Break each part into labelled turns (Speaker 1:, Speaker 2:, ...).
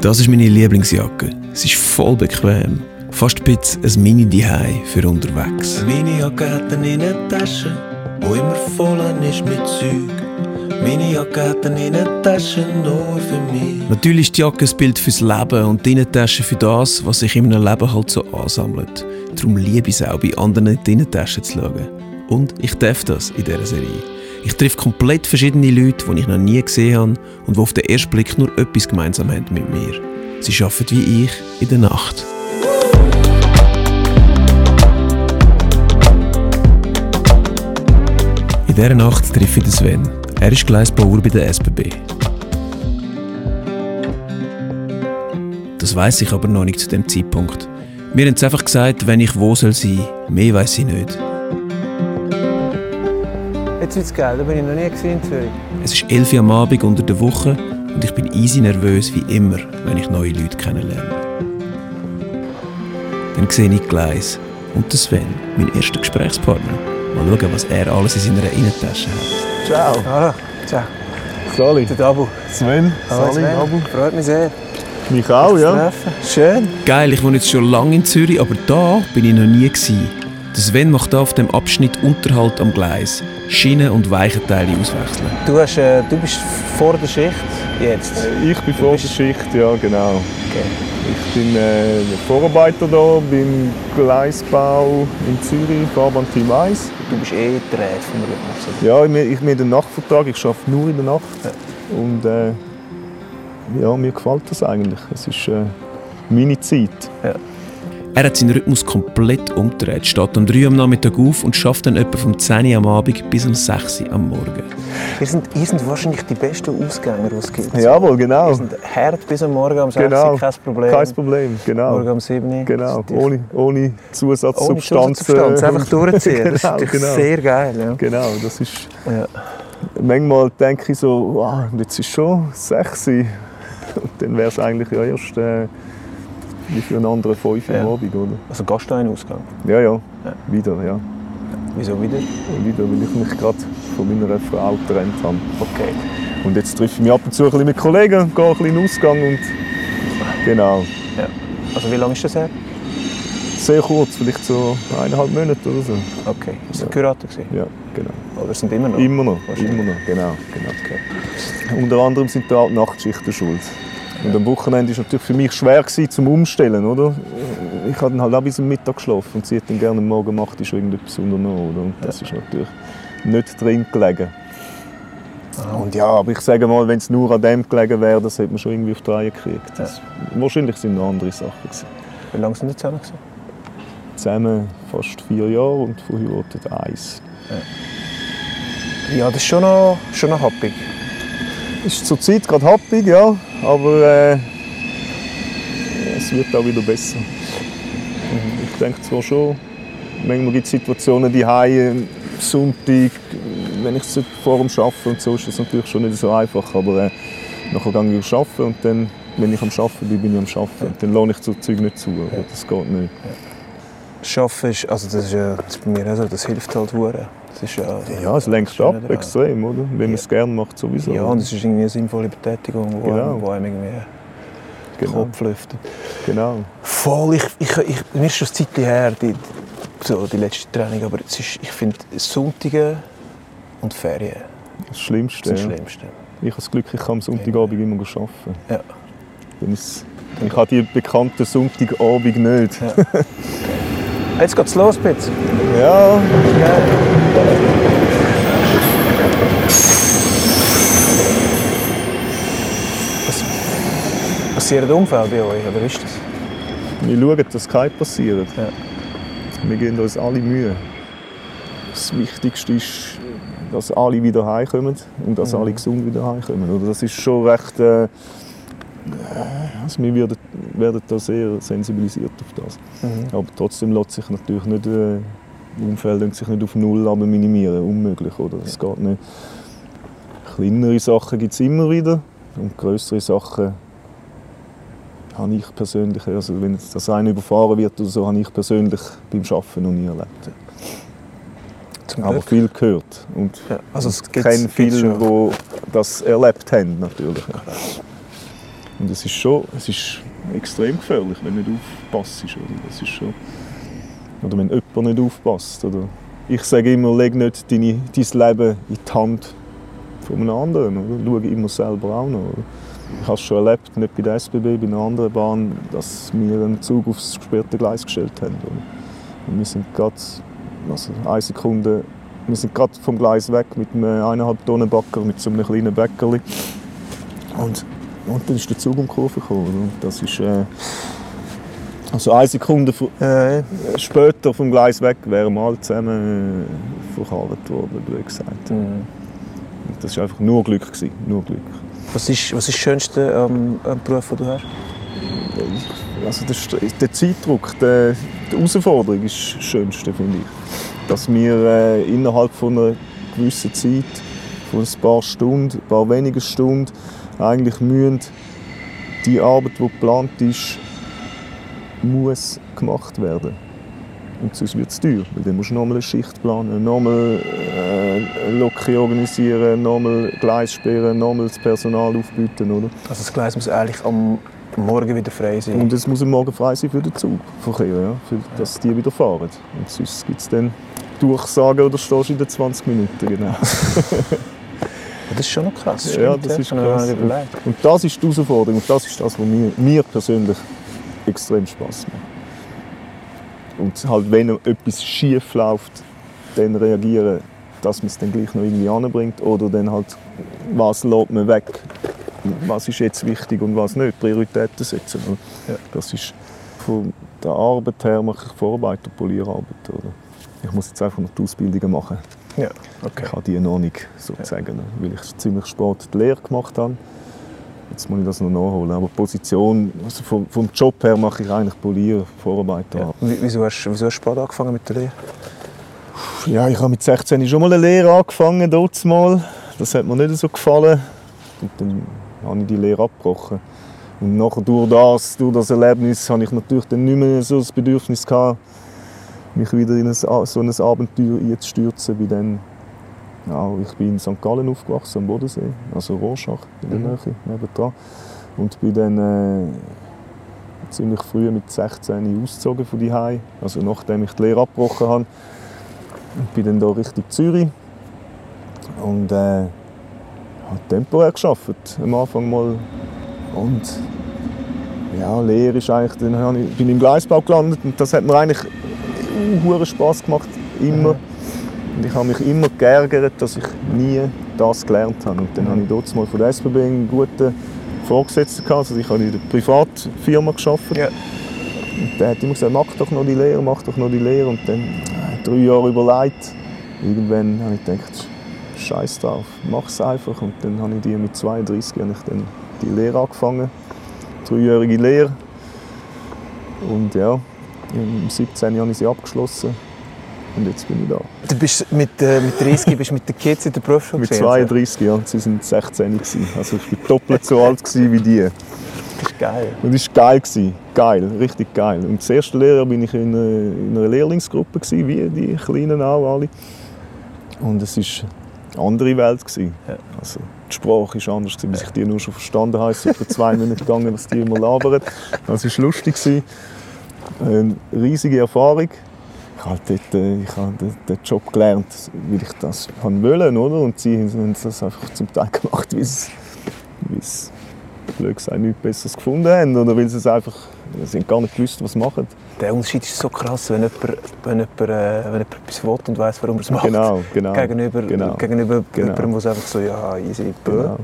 Speaker 1: Das ist meine Lieblingsjacke. Sie ist voll bequem. Fast ein bisschen ein mini dihei für unterwegs.
Speaker 2: Meine Jacke hat eine Innentasche, wo immer voll ist mit Zeug. Meine Jacke hat eine Innentasche nur für mich.
Speaker 1: Natürlich ist die Jacke ein Bild fürs Leben und die Innentasche für das, was sich in einem Leben halt so ansammelt. Darum liebe ich es auch, bei anderen in die Innentasche zu schauen. Und ich darf das in dieser Serie. Ich treffe komplett verschiedene Leute, die ich noch nie gesehen habe und die auf den ersten Blick nur etwas gemeinsam haben mit mir. Sie arbeiten wie ich in der Nacht. In dieser Nacht treffe ich Sven. Er ist Gleisbauer bei der SBB. Das weiß ich aber noch nicht zu dem Zeitpunkt. Mir haben sie einfach gesagt, wenn ich wo soll sein. Mehr weiß ich nicht.
Speaker 3: Jetzt wird es geil, da bin ich noch nie in Zürich.
Speaker 1: Es ist 11 Uhr am Abend unter der Woche und ich bin easy nervös wie immer, wenn ich neue Leute kennenlerne. Dann sehe ich Gleis und den Sven, mein erster Gesprächspartner. Mal schauen, was er alles in seiner Innentasche hat.
Speaker 4: Ciao.
Speaker 3: Hallo, ciao.
Speaker 4: Sali.
Speaker 3: Der Dabu.
Speaker 4: Sven.
Speaker 3: Hallo,
Speaker 4: Sali,
Speaker 3: Sven.
Speaker 4: Abu.
Speaker 3: Freut mich sehr,
Speaker 4: Mich auch, ja.
Speaker 3: treffen. Schön.
Speaker 1: Geil, ich wohne jetzt schon lange in Zürich, aber da bin ich noch nie gewesen. Der Sven macht da auf dem Abschnitt Unterhalt am Gleis. Schienen und Weichenteile auswechseln.
Speaker 3: Du, hast, äh, du bist vor der Schicht jetzt.
Speaker 4: Ich bin vor der
Speaker 3: bist-
Speaker 4: Schicht, ja genau.
Speaker 3: Okay.
Speaker 4: Ich bin äh, Vorarbeiter hier beim Gleisbau in Zürich, Fahrbahn-Team 1.
Speaker 3: Du bist eh dreht vom Rhythmus.
Speaker 4: Ja, ich, ich bin den Nachtvertrag, ich arbeite nur in der Nacht. Und äh, ja, mir gefällt das eigentlich. Es ist äh, meine Zeit.
Speaker 1: Er hat seinen Rhythmus komplett umgedreht, steht um 3 Uhr am Nachmittag auf und schafft dann etwa vom 10 Uhr am Abend bis um 6 Uhr am Morgen.
Speaker 3: Ihr sind, ihr sind wahrscheinlich die besten Ausgänger, die es gibt.
Speaker 4: Jawohl, genau.
Speaker 3: Ihr sind hart bis am Morgen um 6
Speaker 4: Genau.
Speaker 3: Uhr, kein Problem.
Speaker 4: Kein Problem, genau.
Speaker 3: Morgen um 7 Uhr.
Speaker 4: Genau, ohne, ohne
Speaker 3: Ohne
Speaker 4: Zusatzsubstanzen.
Speaker 3: Zusatzsubstanz, einfach durchziehen. das ist
Speaker 4: genau, genau.
Speaker 3: sehr geil. Ja.
Speaker 4: Genau, das ist...
Speaker 3: Ja.
Speaker 4: Manchmal denke ich so, wow, jetzt ist schon sechs. Und dann wäre es eigentlich ja erst äh, wie für einen anderen fünf
Speaker 3: Ja.
Speaker 4: am Abend, oder?
Speaker 3: Also gehst du in den Ausgang?
Speaker 4: Ja, ja,
Speaker 3: Ja.
Speaker 4: wieder, ja.
Speaker 3: Wieso wieder?
Speaker 4: Wieder, weil ich mich gerade von meiner Frau getrennt habe.
Speaker 3: Okay.
Speaker 4: Und jetzt treffe ich mich ab und zu ein bisschen mit Kollegen, gehe ein bisschen in den Ausgang und... Genau.
Speaker 3: Ja. Also wie lange ist das her?
Speaker 4: Sehr kurz, vielleicht so eineinhalb Monate oder so.
Speaker 3: Okay. Ist
Speaker 4: Ja.
Speaker 3: das Kurator gewesen?
Speaker 4: Ja, genau.
Speaker 3: Oder sind immer noch?
Speaker 4: Immer noch, immer noch, genau. genau.
Speaker 3: Okay.
Speaker 4: Unter anderem sind da auch die Nachtschichten schuld. Und am Wochenende war es natürlich für mich schwer gewesen, zum Umstellen, oder? Ich habe dann halt auch bis am Mittag geschlafen und sie hat dann gerne am Morgen 8 Uhr schon irgendetwas unternommen, oder? Und das ist natürlich nicht drin gelegen. Und ja, aber ich sage mal, wenn es nur an dem gelegen wäre, das hätte man schon irgendwie auf die Reihe gekriegt. Das, Wahrscheinlich sind noch andere Sachen gewesen.
Speaker 3: Wie lange sind wir zusammen? Gewesen?
Speaker 4: Zusammen fast vier Jahre und verheiratet eins.
Speaker 3: Ja, das ist schon noch, schon noch happig.
Speaker 4: Ist zur Zeit gerade happig, ja, aber äh, es wird auch wieder besser. Ich denke zwar schon, manchmal gibt es Situationen, die Hause Sonntag, wenn ich es vor dem Arbeiten und so, ist das natürlich schon nicht so einfach, aber äh, nachher gehe ich arbeiten und dann, wenn ich am Arbeiten bin, bin ich am Arbeiten. Und dann lohne ich so Zeug nicht zu, das geht nicht.
Speaker 3: Arbeiten ist, also das ist, ja, das ist bei mir auch so, das hilft halt hure. Das ist ja,
Speaker 4: Ja, es lenkt ab,
Speaker 3: dran.
Speaker 4: extrem, oder? Wenn man es gerne macht, sowieso.
Speaker 3: Ja, und es ist irgendwie eine sinnvolle Betätigung, die
Speaker 4: Genau.
Speaker 3: einem, wo einem irgendwie den
Speaker 4: genau,
Speaker 3: Kopf lüftet.
Speaker 4: genau.
Speaker 3: Voll, ich, ich, ich, mir ist schon ein Zeitchen her, die, so die letzte Training, aber es ist, ich finde Sonntage und Ferien
Speaker 4: Das Schlimmste.
Speaker 3: das
Speaker 4: ja.
Speaker 3: Schlimmste.
Speaker 4: Ich habe das Glück, ich kann am Sonntagabend immer arbeiten.
Speaker 3: Ja.
Speaker 4: Ich habe die bekannten Sonntagabend nicht.
Speaker 3: Ja. Jetzt geht's los, Pitz.
Speaker 4: Ja,
Speaker 3: Passiert Unfälle bei euch, oder ist das?
Speaker 4: wir schauen, dass kein passiert.
Speaker 3: Ja.
Speaker 4: Wir geben uns alle Mühe. Das Wichtigste ist, dass alle wieder heimkommen und dass
Speaker 3: Mhm.
Speaker 4: alle gesund wieder heimkommen. Oder das ist schon recht. Äh, also wir werden, werden da sehr sensibilisiert auf das.
Speaker 3: Mhm.
Speaker 4: Aber trotzdem lässt sich natürlich nicht, äh, lassen sich nicht auf Null aber minimieren. Unmöglich, oder? Das geht nicht. Kleinere Sachen gibt es immer wieder und größere Sachen habe ich persönlich, also wenn jetzt das eine überfahren wird oder so, habe ich persönlich beim Arbeiten noch nie erlebt.
Speaker 3: Zum
Speaker 4: Aber
Speaker 3: Glück.
Speaker 4: viel gehört und
Speaker 3: Ja, also es
Speaker 4: kenne viele, die das erlebt haben natürlich. Und es ist schon, es ist extrem gefährlich, wenn du nicht aufpasst. Oder? Das ist schon, oder wenn jemand nicht aufpasst. Oder? Ich sage immer, leg nicht deine, dein Leben in die Hand von einem anderen. Oder? Schau immer selber auch noch. Oder? Ich habe es schon erlebt, nicht bei der SBB, bei einer anderen Bahn, dass wir einen Zug aufs gesperrte Gleis gestellt haben. Oder? Und wir sind gerade, also eine Sekunde, wir sind gerade vom Gleis weg mit einem eineinhalb Tonnen Backer, mit so einem kleinen Bäckerli. Und, und dann ist der Zug um die Kurve gekommen. Oder? Und das ist, äh, also eine Sekunde äh, später vom Gleis weg wären wir alle zusammen äh, verkarrt worden, blöd gesagt.
Speaker 3: Mhm.
Speaker 4: Das war einfach nur Glück. Gewesen, nur Glück.
Speaker 3: Was ist, was ist das Schönste am, am Beruf, den du hast?
Speaker 4: Also der, der Zeitdruck, der, die Herausforderung ist das Schönste, finde ich. Dass wir äh, innerhalb von einer gewissen Zeit, von ein paar Stunden, ein paar wenigen Stunden, eigentlich müssen die Arbeit, die geplant ist, muss gemacht werden. Und sonst wird es teuer, weil dann musst du nochmal eine Schicht planen, nochmal äh, Lokre organisieren, nochmal Gleis sperren, nochmal das Personal aufbieten, oder?
Speaker 3: Also das Gleis muss eigentlich am Morgen wieder frei sein.
Speaker 4: Und es muss am Morgen frei sein für den Zugverkehr, ja, für, dass die wieder fahren. Und sonst gibt es dann Durchsagen oder stehst du in den 20 Minuten, genau.
Speaker 3: das ist schon noch krass.
Speaker 4: Ja,
Speaker 3: stimmt,
Speaker 4: das ist krass. Und das ist die Herausforderung und das ist das, was mir, mir persönlich extrem Spaß macht. Und halt, wenn etwas schief läuft, dann reagieren, dass man es dann gleich noch irgendwie anbringt oder dann halt, was lässt man weg, was ist jetzt wichtig und was nicht, Prioritäten setzen.
Speaker 3: Ja.
Speaker 4: Das ist von der Arbeit her mache ich Vorarbeit und Polierarbeit. Oder? Ich muss jetzt einfach noch die Ausbildungen machen.
Speaker 3: Ja, okay.
Speaker 4: Ich habe die noch nicht, sozusagen, weil ich ziemlich spät die Lehre gemacht habe. Jetzt muss ich das noch nachholen. Aber Position, also vom, vom Job her mache ich eigentlich Polier, Vorarbeiter.
Speaker 3: Ja. Wieso hast, wieso hast du spät angefangen mit der Lehre?
Speaker 4: Ja, ich habe mit 16 schon mal eine Lehre angefangen, dort mal. Das hat mir nicht so gefallen. Und dann habe ich die Lehre abgebrochen. Und nachher durch das, durch das Erlebnis habe ich natürlich dann nicht mehr so das Bedürfnis gehabt, mich wieder in ein, so ein Abenteuer einzustürzen. Bin dann, ja, ich bin in St. Gallen aufgewachsen, am Bodensee, also Rorschach in der
Speaker 3: Mhm.
Speaker 4: Nähe, nebendran. Und bin dann äh, ziemlich früh mit 16 ausgezogen von die also nachdem ich die Lehre abgebrochen habe. Und bin dann da Richtung Zürich und äh, habe temporär gearbeitet, am Anfang mal. Und ja, Lehre ist eigentlich, dann bin ich im Gleisbau gelandet und das hat mir eigentlich hure Spaß gemacht, immer. Und ich habe mich immer geärgert, dass ich nie das gelernt habe. Und dann habe ich dort mal von der SBB einen guten Vorgesetzten gehabt. Also ich habe in der Privatfirma gearbeitet.
Speaker 3: Ja.
Speaker 4: Und der hat immer gesagt, mach doch noch die Lehre, mach doch noch die Lehre. Und dann äh, drei Jahre überlegt. Irgendwann habe ich gedacht, scheiß drauf, mach es einfach. Und dann habe ich die mit 32 habe ich dann die Lehre angefangen. Dreijährige Lehre. Und ja, im 17. habe ich sie abgeschlossen. Und jetzt bin ich da.
Speaker 3: Du bist mit, äh, mit 30 bist mit den Kids in der Berufsschule
Speaker 4: Mit
Speaker 3: gewesen,
Speaker 4: 32 Jahren, sie waren 16 gewesen. Also ich war doppelt so alt wie die.
Speaker 3: also? Das ist geil.
Speaker 4: Und es war geil. gewesen. Geil, richtig geil. Und das erste Lehrjahr war ich in einer, in einer Lehrlingsgruppe, gewesen, wie die Kleinen auch alle. Und es war eine andere Welt. Gewesen.
Speaker 3: Ja.
Speaker 4: Also, die Sprache war anders, gewesen, bis ich die nur schon verstanden habe. Es ist etwa zwei Minuten gegangen, was die immer labern. Das war lustig. Gewesen. Eine riesige Erfahrung. Ich habe dort, äh, ich habe den, Job gelernt, weil ich das wollen, oder? Und sie haben das einfach zum Teil gemacht, wie es, wie es blöd gesagt, nichts Besseres gefunden haben. Oder weil sie es einfach, sie haben gar nicht gewusst, was sie machen.
Speaker 3: Der Unterschied ist so krass, wenn jemand, wenn jemand, äh, wenn jemand etwas will und weiss, warum er es macht.
Speaker 4: Genau, genau.
Speaker 3: Gegenüber,
Speaker 4: genau.
Speaker 3: gegenüber
Speaker 4: Genau.
Speaker 3: jemandem, der es einfach so, ja, easy, bö.
Speaker 4: Genau.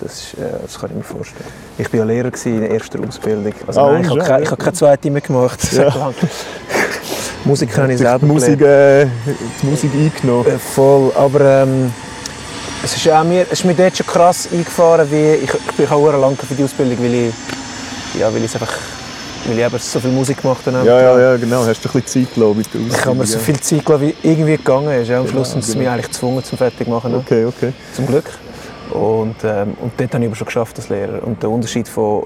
Speaker 3: Das, ist, äh, das kann ich mir vorstellen. Ich war ja Lehrer in der ersten Ausbildung. Also
Speaker 4: Ah,
Speaker 3: nein, ich habe keine, habe keine zweite mehr gemacht.
Speaker 4: Ja.
Speaker 3: Musik habe ich
Speaker 4: Die
Speaker 3: selber
Speaker 4: Musik,
Speaker 3: gelernt.
Speaker 4: äh, die Musik eingenommen.
Speaker 3: Äh, voll, aber ähm, es ist, auch mir, es ist mir dort schon krass eingefahren, wie ich, ich bin auch lange für die Ausbildung, weil ich, ja, weil ich einfach, weil ich eben so viel Musik gemacht habe.
Speaker 4: Ja, ja, ja, genau. Hast du ein bisschen Zeit gelassen mit der
Speaker 3: Ich habe mir so
Speaker 4: Ausbildung,
Speaker 3: viel Zeit gelassen, wie irgendwie gegangen ist. Ja. Am
Speaker 4: Genau,
Speaker 3: Schluss haben sie mich
Speaker 4: genau.
Speaker 3: eigentlich gezwungen zum Fertigmachen.
Speaker 4: Okay, okay.
Speaker 3: Zum Glück. Und, ähm, und dort habe ich aber schon geschafft als Lehrer. Und der Unterschied von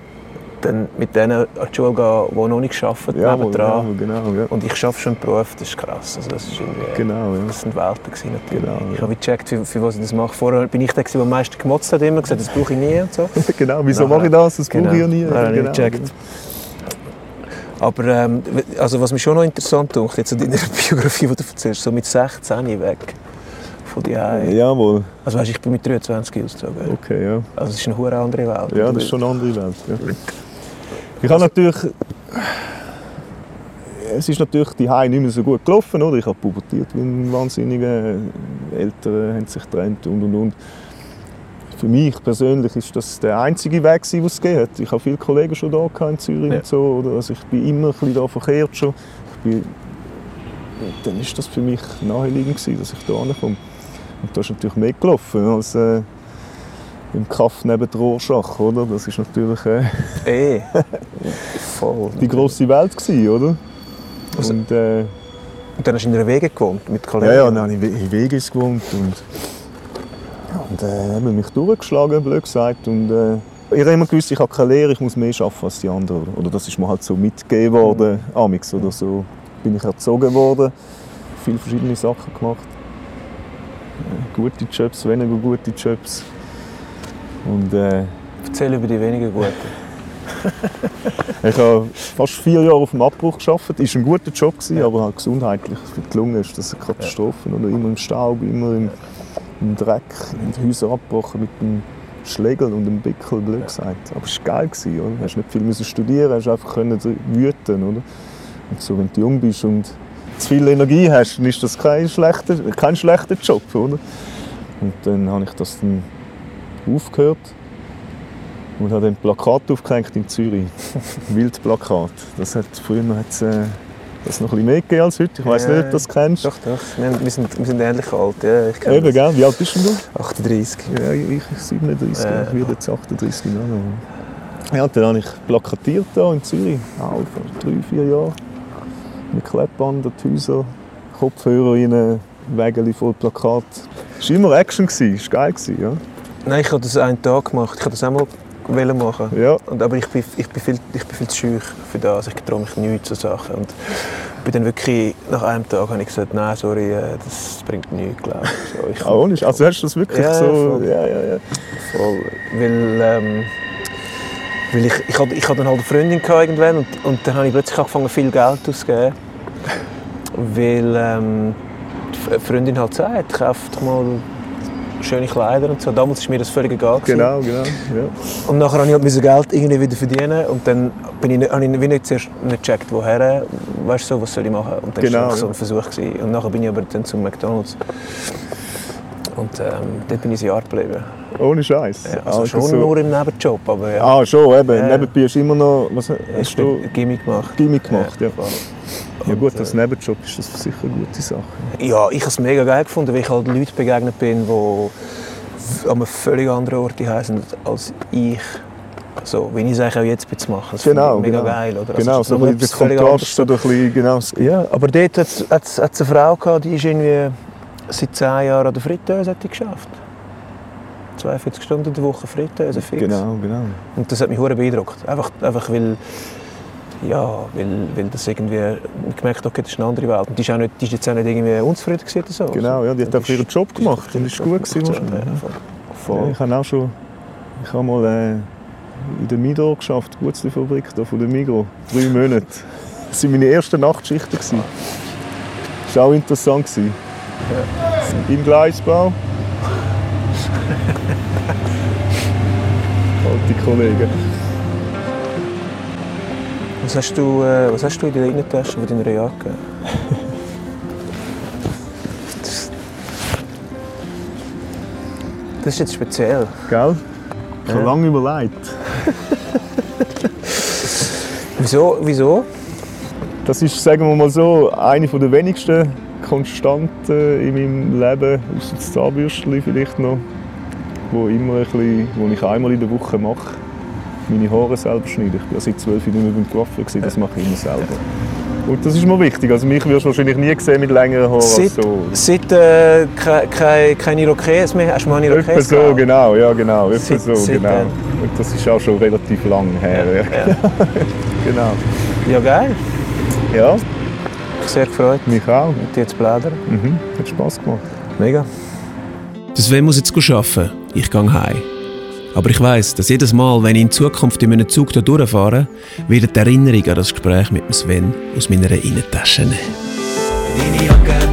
Speaker 3: dann mit denen an die Schule gehen, die noch nicht arbeiten,
Speaker 4: Ja,
Speaker 3: nebendran.
Speaker 4: genau, genau, ja.
Speaker 3: Und ich arbeite schon im Beruf, das ist krass. Also das, ist irgendwie,
Speaker 4: Genau, ja.
Speaker 3: das sind Welten gewesen, natürlich.
Speaker 4: Genau,
Speaker 3: Ich habe gecheckt, für, für was ich das mache. Vorher bin ich der, der am meisten gemotzt hat, immer gesagt, das brauche ich nie und so.
Speaker 4: genau, wieso
Speaker 3: Nachher-
Speaker 4: mache ich das? Das
Speaker 3: Genau.
Speaker 4: brauche ich ja nie.
Speaker 3: Nein, habe ich
Speaker 4: genau,
Speaker 3: gecheckt. Aber ähm, also was mich schon noch interessant tut, jetzt in deiner Biografie, die du erzählst, so mit 16 weg von dir.
Speaker 4: Jawohl,
Speaker 3: Also weißt, ich bin mit 23 ausgezogen.
Speaker 4: okay, ja.
Speaker 3: Also es ist eine hure andere Welt.
Speaker 4: Ja, das ist schon eine andere Welt. Ja. Ich habe natürlich. Es ist natürlich die Hause nicht mehr so gut gelaufen, oder? Ich habe pubertiert wie ein Wahnsinniger. Eltern haben sich getrennt und und und. Für mich persönlich ist das der einzige Weg, den es gegeben hat. Ich habe viele Kollegen schon da in Zürich
Speaker 3: Ja.
Speaker 4: und so. Oder? Also ich bin immer ein bisschen da verkehrt schon. Ich bin, dann ist das für mich naheliegend gewesen, dass ich da ankomme. Und da ist natürlich mehr gelaufen als äh, im Kaff neben der Rorschach, oder? Das ist natürlich äh,
Speaker 3: Eh. Voll.
Speaker 4: die grosse Welt gewesen, oder?
Speaker 3: Also-
Speaker 4: und, äh,
Speaker 3: Und dann hast du in einer Wege gewohnt mit Kollegen.
Speaker 4: ja, ja, dann habe ich in Wegis gewohnt und, und äh, haben mich durchgeschlagen, blöd gesagt. Und, äh, ich habe immer gewusst, ich habe keine Lehre, ich muss mehr arbeiten als die anderen. Oder, das ist mir halt so mitgegeben worden, amix oder so bin ich erzogen worden. Viele verschiedene Sachen gemacht. Gute Jobs, weniger gute Jobs. Und äh,
Speaker 3: Erzähl über die weniger guten.
Speaker 4: Ich habe fast vier Jahre auf dem Abbruch gearbeitet. Es war ein guter Job, gewesen, aber halt gesundheitlich für die Lunge ist das eine Katastrophe. Oder immer im Staub, immer im, im Dreck, in die Häuser abgebrochen mit dem Schlägel und dem Bickel, blöd gesagt. Aber es war geil. Gewesen, oder? Du hast nicht viel studieren, hast einfach können wüten. Oder? Und so, wenn du jung bist und zu viel Energie hast, dann ist das kein schlechter, kein schlechter Job. Oder? Und dann habe ich das dann aufgehört und habe dann Plakat aufgehängt in Zürich. Wildplakat. Das hat, früher hat's, äh, das noch ein bisschen mehr gegeben als heute. Ich weiß
Speaker 3: Ja,
Speaker 4: nicht, ob du das kennst.
Speaker 3: Doch, doch. Wir, wir, sind, wir sind ähnlich alt. Ja, ich
Speaker 4: Eben,
Speaker 3: das.
Speaker 4: gell? Wie alt bist denn du?
Speaker 3: 38.
Speaker 4: Ja, ich 37,
Speaker 3: Äh.
Speaker 4: ich werde jetzt 38 Jahre. Ja, dann habe ich plakatiert hier in Zürich, auch vor drei, vier Jahren. Mit Klebband an die Häuser, Kopfhörer rein, Wägeli voll Plakat. Es war immer Action, es war geil. Ja.
Speaker 3: Nein, ich habe das einen Tag gemacht. Ich habe das einmal wollen machen.
Speaker 4: Ja.
Speaker 3: Und, aber ich bin, ich, bin viel, ich bin viel zu scheu für das. Ich traue mich nicht zu Sachen. Und bin dann wirklich, nach einem Tag habe ich gesagt, nein, sorry, äh, das bringt nichts, glaube ich. So, ich
Speaker 4: Ah, Also hast du das wirklich
Speaker 3: Ja,
Speaker 4: so...
Speaker 3: voll.
Speaker 4: Ja, ja, ja.
Speaker 3: Voll. Weil, ähm, weil ich, ich, hatte, ich hatte dann halt eine Freundin irgendwann und, und dann habe ich plötzlich angefangen, viel Geld auszugeben. Weil ähm, die Freundin halt sagt, kauf doch mal schöne Kleider und so. Damals war mir das völlig egal. gewesen.
Speaker 4: Genau, genau. Ja.
Speaker 3: Und nachher musste ich halt mein Geld irgendwie wieder verdienen und dann bin ich, nicht- habe ich wie nicht zuerst nicht gecheckt, woher, weißt du, so, was soll ich machen. Und dann
Speaker 4: Genau,
Speaker 3: war so
Speaker 4: ja.
Speaker 3: ein Versuch. Gewesen. Und nachher bin ich aber dann zum McDonalds. Und ähm, dort bin ich ein Jahr geblieben.
Speaker 4: Ohne Scheiß.
Speaker 3: Ja, also schon nur im Nebenjob, aber ja.
Speaker 4: Ah, schon, eben.
Speaker 3: Ja.
Speaker 4: Nebenbei hast du immer noch... Was hast du?
Speaker 3: Gimmick gemacht.
Speaker 4: Gimmick gemacht, ja. Ja gut, als Nebenjob ist das sicher eine gute Sache.
Speaker 3: Ja, ich habe es mega geil gefunden, weil ich halt Leuten begegnet bin, die an einem völlig anderen Ort sind als ich. So, wie ich es eigentlich auch jetzt machen. Das
Speaker 4: Genau,
Speaker 3: mega
Speaker 4: genau.
Speaker 3: geil. Oder?
Speaker 4: Genau,
Speaker 3: Also,
Speaker 4: so ein bisschen Kontrast oder ein bisschen, genau.
Speaker 3: Ja, aber dort hat es eine Frau gehabt, die ist irgendwie seit 10 Jahren an der Fritteuse hat die geschafft. 42 Stunden in der Woche Fritteuse fix.
Speaker 4: Genau, genau.
Speaker 3: Und das hat mich hure beeindruckt. Einfach, einfach weil, ja, weil, weil das irgendwie, ich gemerkt okay, das ist eine andere Welt. Und die ist, auch nicht, die ist jetzt auch nicht irgendwie unzufrieden gewesen oder so.
Speaker 4: Genau, ja, die hat einfach ihren Job gemacht und ist gut gewesen
Speaker 3: gemacht, ja, voll.
Speaker 4: Ja, ich habe auch schon ich habe mal äh, in der Migros geschafft, die Gutzli-Fabrik da von der Migros. Drei Monate. Das waren meine ersten Nachtschichten. Das war auch interessant. gewesen. Im Gleisbau. Alte Kollegen.
Speaker 3: Was hast du, äh, was hast du in der Innentasche von deiner Jacke? das, das ist jetzt speziell.
Speaker 4: Gell? Ich habe
Speaker 3: Ja.
Speaker 4: lange überlegt.
Speaker 3: Wieso? Wieso?
Speaker 4: Das ist, sagen wir mal so, eine der wenigsten Konstanten in meinem Leben, außer das Zahnbürstchen vielleicht noch, wo, immer ein bisschen, wo ich einmal in der Woche mache, meine Haare selber schneiden. Ich war seit zwölf Jahren nicht mehr beim Coiffeur, das mache ich immer selber. Und das ist mir wichtig. Also mich wirst du wahrscheinlich nie sehen mit längeren Haaren als
Speaker 3: Seit,
Speaker 4: so.
Speaker 3: seit äh, keine, keine, keine Irokesen mehr hast du mal eine
Speaker 4: Etwa
Speaker 3: Irokesen
Speaker 4: so, genau, ja genau, etwa so,
Speaker 3: seit
Speaker 4: genau.
Speaker 3: dann.
Speaker 4: Und das ist auch schon relativ lang her. Ja.
Speaker 3: Ja,
Speaker 4: genau.
Speaker 3: ja geil.
Speaker 4: Ja,
Speaker 3: sehr gefreut,
Speaker 4: mich auch.
Speaker 3: mit dir zu plaudern.
Speaker 4: Mhm. Hat Spass gemacht.
Speaker 3: Mega.
Speaker 1: Der Sven muss jetzt arbeiten. Ich gehe heim. Aber ich weiß, dass jedes Mal, wenn ich in Zukunft in meinem Zug hier durchfahre, wird die Erinnerung an das Gespräch mit dem Sven aus meiner Innentasche nehmen.